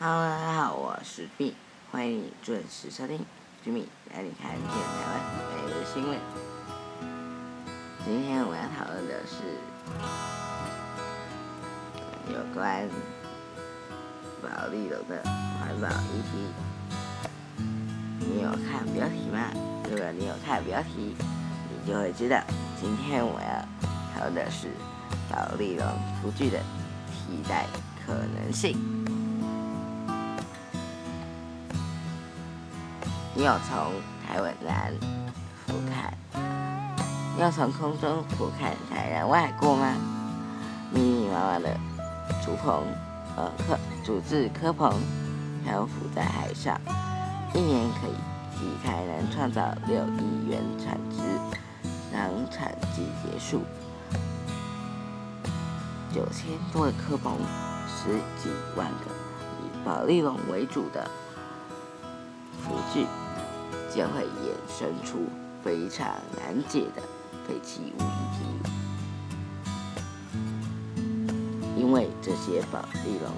Hello，大家好，我是 B，欢迎你准时收听 Jimmy 带你看见台湾每日新闻。今天我要讨论的是有关保利龙的环保议题。你有看标题？吗？如果你有看标题，你就会知道今天我要讨论的是保利龙厨具的替代可能性。你有从台湾南俯瞰，你有从空中俯瞰台南外过吗？密密麻麻的竹棚，呃，科竹制科棚漂浮在海上，一年可以替台南创造六亿元产值。当产季结束，九千多个科棚，十几万个以保利龙为主的福具。将会衍生出非常难解的废弃物议题，因为这些宝地龙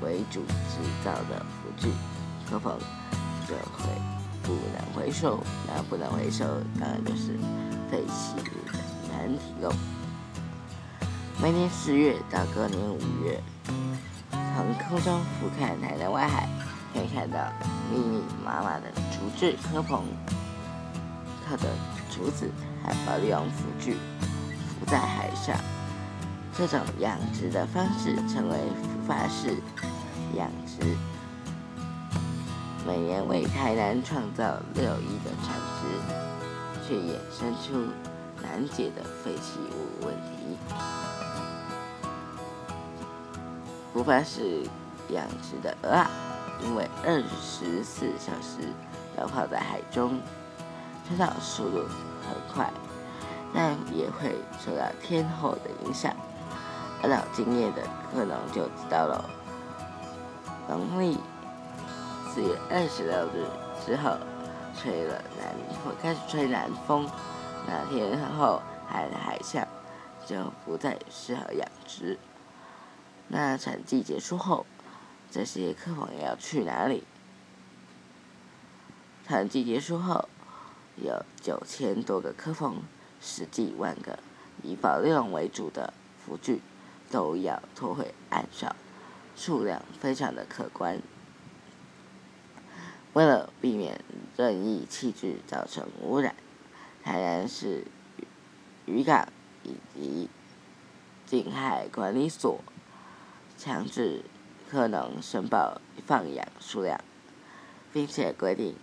为主制造的辅具可否就会不能回收，那不能回收当然就是废弃物的难题喽。每年十月到隔年五月，从空中俯瞰台南外海。可以看到密密麻麻的竹制科棚，刻的竹子还保利用浮具浮在海上。这种养殖的方式称为浮法式养殖，每年为台南创造六亿的产值，却衍生出难解的废弃物问题。浮法式养殖的鹅啊！因为二十四小时要泡在海中，成长速度很快，但也会受到天候的影响。而有经验的可能就知道了，农历四月二十六日之后，吹了南风，开始吹南风，那天后海的海象就不再适合养殖。那产季结束后。这些科房要去哪里？产季结束后，有九千多个科房，十几万个以保利龙为主的浮具都要拖回岸上，数量非常的可观。为了避免任意弃置造成污染，台南市渔港以及近海管理所强制。可能申报放养数量，并且规定，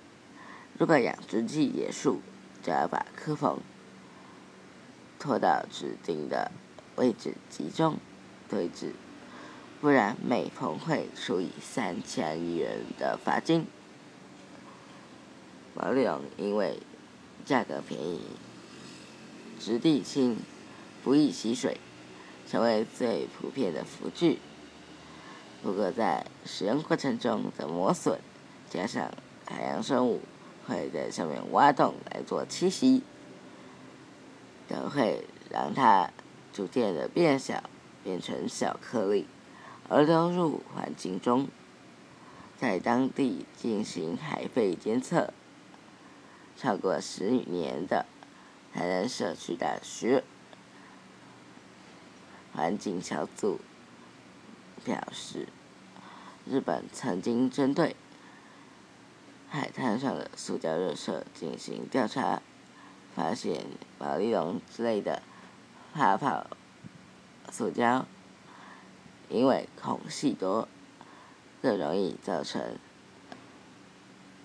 如果养殖季结束，就要把科棚拖到指定的位置集中堆置，不然每棚会处以三千元的罚金。毛利龙因为价格便宜、质地轻、不易吸水，成为最普遍的福具。如果，在使用过程中的磨损，加上海洋生物会在上面挖洞来做栖息，都会让它逐渐的变小，变成小颗粒，而流入环境中。在当地进行海废监测，超过十年的台南社区大学环境小组。表示，日本曾经针对海滩上的塑胶热射进行调查，发现保利龙之类的泡泡塑胶，因为孔隙多，更容易造成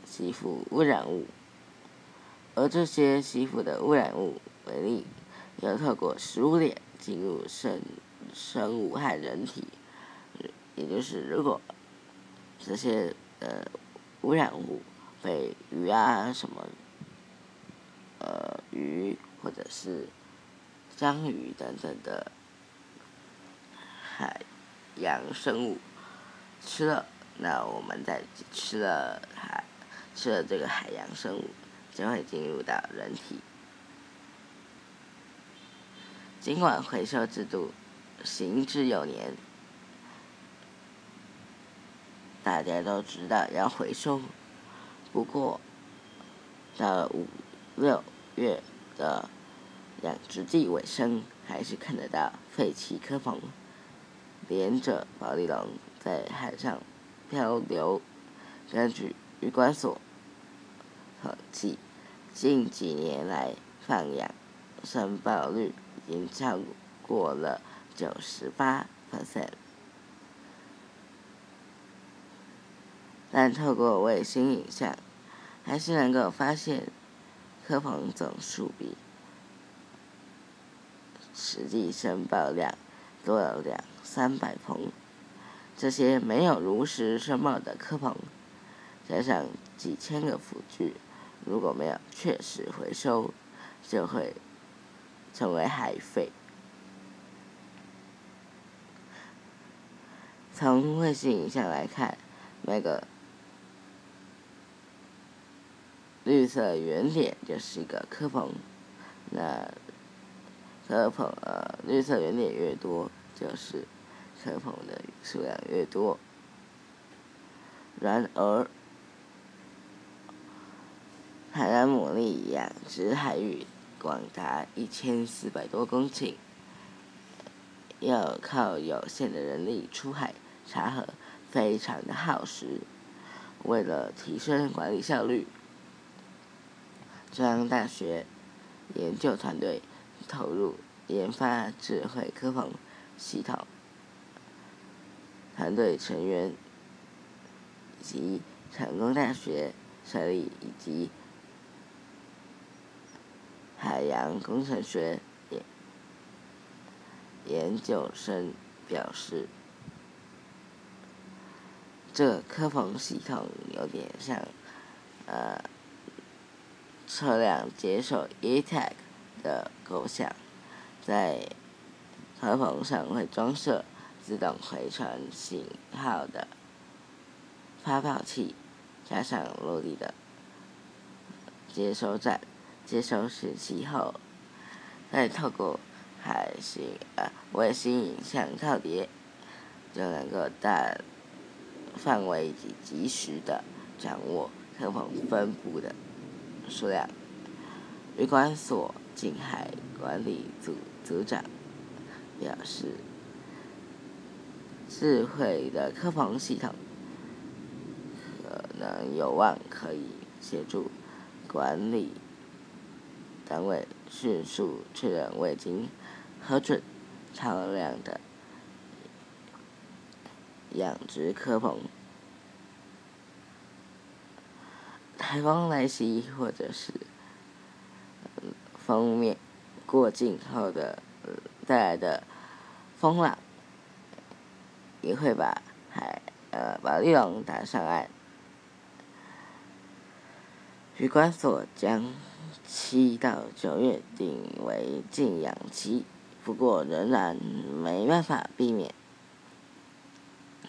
吸附污染物，而这些吸附的污染物为例，又透过食物链进入生生物和人体。也就是，如果这些呃污染物被鱼啊什么呃鱼或者是章鱼等等的海洋生物吃了，那我们在吃了海吃了这个海洋生物，就会进入到人体。尽管回收制度行之有年。大家都知道要回收。不过，到了五六月的养殖季尾声，还是看得到废弃科棚，连着保利龙在海上漂流。根据渔管所统计，近几年来放养申报率已经超过了九十八 percent。但透过卫星影像，还是能够发现科棚总数比实际申报量多了两三百棚。这些没有如实申报的科棚，加上几千个辅具，如果没有确实回收，就会成为海废。从卫星影像来看，那个。绿色圆点就是一个科棚，那科棚呃，绿色圆点越多，就是科棚的数量越多。然而，海南牡蛎养殖海域广达一千四百多公顷，要靠有限的人力出海查核，非常的耗时。为了提升管理效率。中央大学研究团队投入研发智慧科棚系统，团队成员及成功大学设立以及海洋工程学研研究生表示，这科棚系统有点像呃。车辆接受 e-tag 的构想，在车棚上会装设自动回传信号的发报器，加上落地的接收站，接收信息后，再透过海星呃卫星影像套叠，就能够大范围及及时的掌握车棚分布的。数量，旅管所近海管理组组长表示，智慧的科房系统可能有望可以协助管理单位迅速确认未经核准超量的养殖科棚。台风来袭，或者是封面过境后的带来的风浪，也会把海呃把利龙打上岸。渔管所将七到九月定为禁养期，不过仍然没办法避免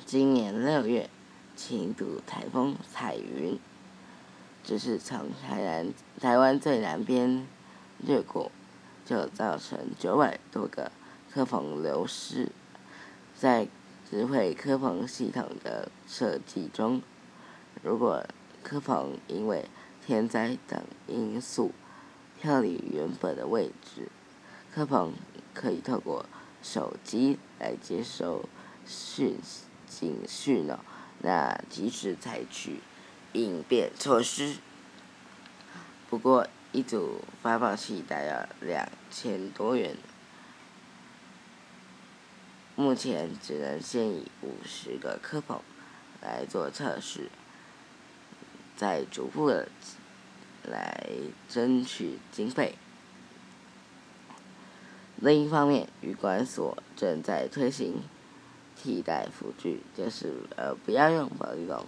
今年六月轻度台风彩云。只是从台南、台湾最南边掠过，就造成九百多个科棚流失。在智慧科棚系统的设计中，如果科棚因为天灾等因素漂离原本的位置，科棚可以透过手机来接收讯警讯哦，那及时采取。应变措施。不过，一组发报器大约两千多元，目前只能先以五十个科普来做测试，再逐步的来争取经费。另一方面，渔管所正在推行替代辅具，就是呃，不要用保利龙。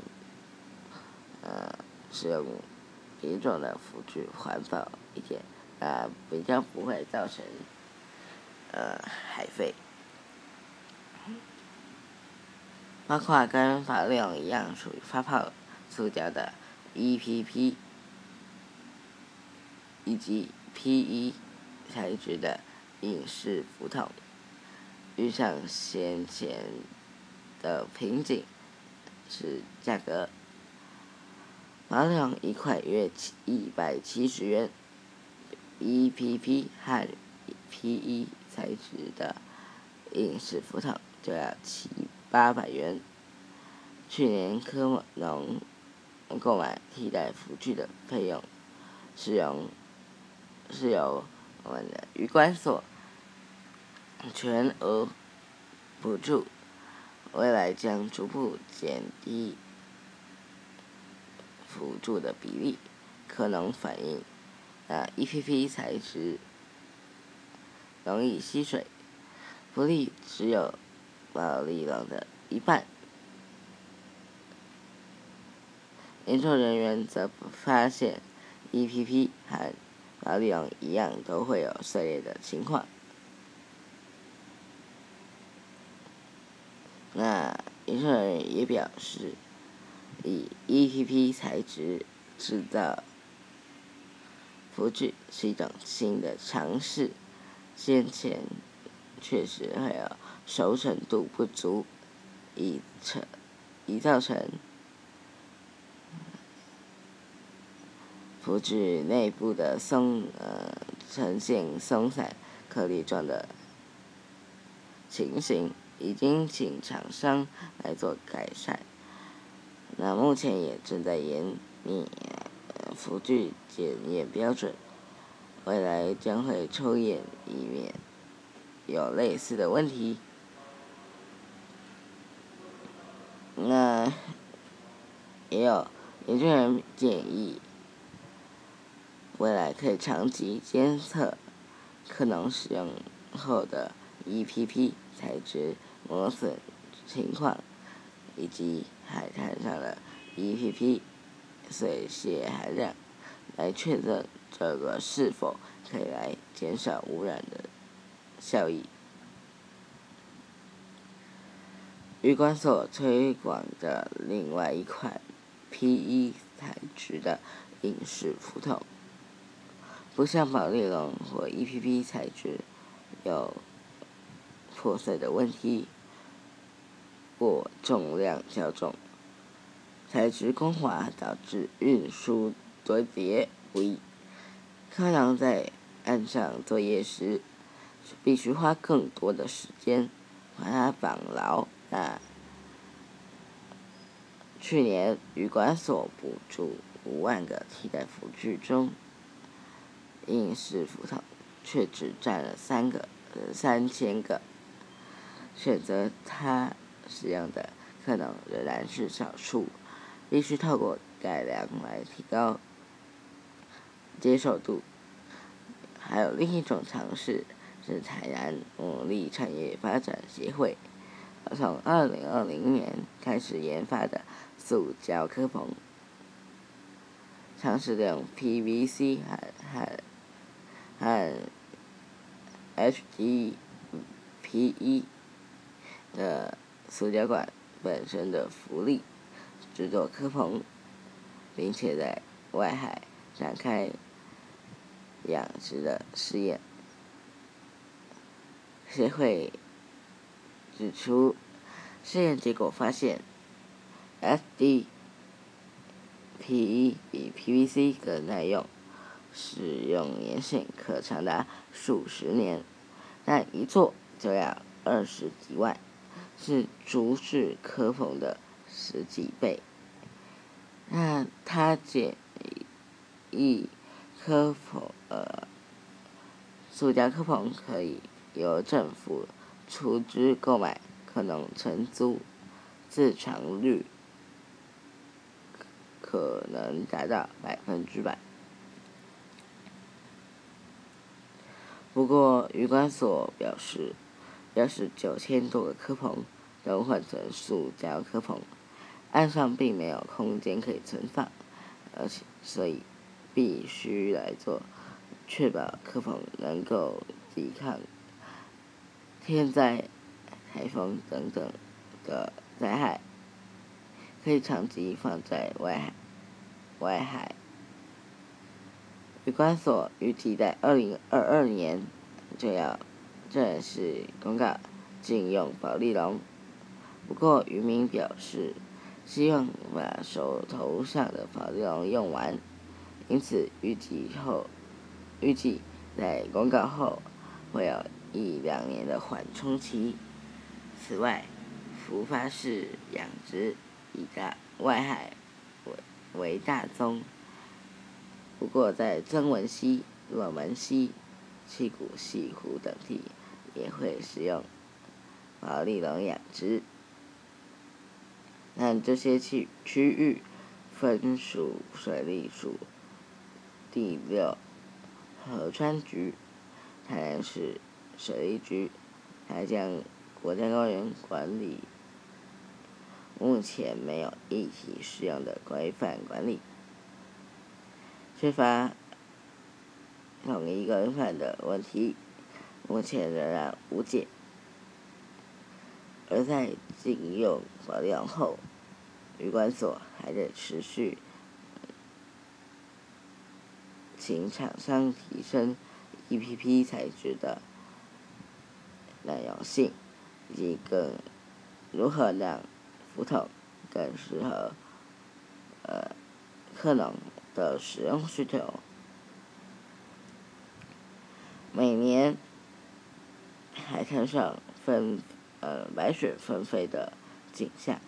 呃，使用别种的辅具环保一点，啊，比较不会造成呃海废。包括跟法利龙一样属于发泡塑胶的 EPP，以及 PE 材质的影视浮筒，遇上先前的瓶颈，是价格。保利龙一块约一百七十元，EPP 和 PE 材质的硬式浮筒就要七八百元。去年科农购买替代辅具的费用是由是由我们的鱼管所全额补助，未来将逐步减低。辅助的比例可能反映啊，EPP 材质容易吸水，浮力只有保利龙的一半。研究人员则发现，EPP 和保利龙一样都会有碎裂的情况。那研究人员也表示。以 EPP 材质制造辅具是一种新的尝试，先前确实还有熟成度不足，以成已造成辅具内部的松呃呈现松散颗粒状的情形，已经请厂商来做改善。那目前也正在研拟辅具检验标准，未来将会抽验，以免有类似的问题。那也有研究人员建议，未来可以长期监测可能使用后的 EPP 材质磨损情况，以及。海滩上的 EPP 水屑含量，来确认这个是否可以来减少污染的效益。鱼管所推广的另外一款 PE 材质的饮食浮筒，不像保利龙或 EPP 材质有破碎的问题。或重量较重，材质光滑导致运输堆叠不易。客人在岸上作业时，必须花更多的时间把它绑牢。那去年旅馆所补助五万个替代辅具中，硬式浮筒却只占了三个，三千个。选择它。使用的可能仍然是少数，必须透过改良来提高接受度。还有另一种尝试是台南牡蛎产业发展协会从二零二零年开始研发的塑胶科棚，尝试利用 PVC 和和和 HDPE 的。塑胶管本身的浮力制作科棚，并且在外海展开养殖的试验。协会指出，试验结果发现，S D P E 比 PVC 更耐用，使用年限可长达数十年，但一做就要二十几万。是竹制科棚的十几倍。那他建议科棚呃，塑胶科棚可以由政府出资购买，可能承租，自偿率可能达到百分之百。不过，渔管所表示。要是九千多个科棚都换成塑胶科棚，岸上并没有空间可以存放，而且所以必须来做，确保科棚能够抵抗天灾、台风等等的灾害，可以长期放在外海。外海，渔管所预计在二零二二年就要。正式公告禁用保利龙，不过渔民表示，希望把手头上的保利龙用完，因此预计后预计在公告后会有一两年的缓冲期。此外，福发式养殖以大外海为为大宗，不过在曾文溪、洛门溪、七股西湖等地也会使用毛利龙养殖。但这些区区域分属水利署第六河川局、台南市水利局、台江国家公园管理，目前没有一体适用的规范管理，缺乏统一规范的问题，目前仍然无解。而在禁用保养后，旅馆所还得持续请厂商提升 EPP 材质的耐用性，以及更如何让浮筒更适合呃克隆的使用需求。每年海滩上分。呃，白雪纷飞的景象，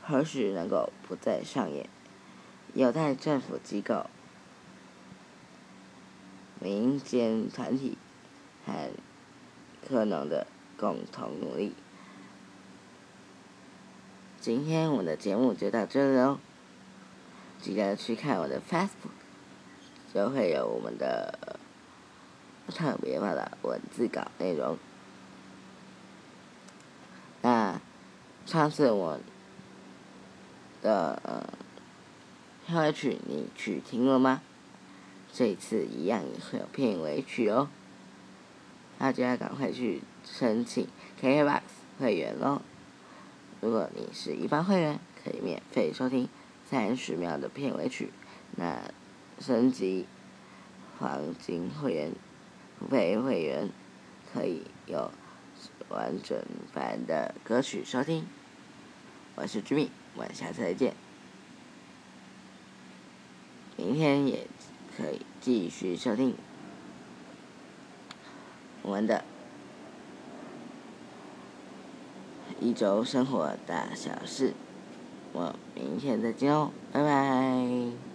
何时能够不再上演？有待政府机构、民间团体和可能的共同努力。今天我们的节目就到这里喽，记得去看我的 Facebook，就会有我们的特别版的文字稿内容。那上次我的呃片尾曲你去听了吗？这次一样也会有片尾曲哦，大家赶快去申请 KKBOX 会员喽！如果你是一般会员，可以免费收听三十秒的片尾曲。那升级黄金会员、付费会员可以有。完整版的歌曲收听，我是 Jimmy，我们下次再见。明天也可以继续收听我们的一周生活大小事。我明天再见哦，拜拜。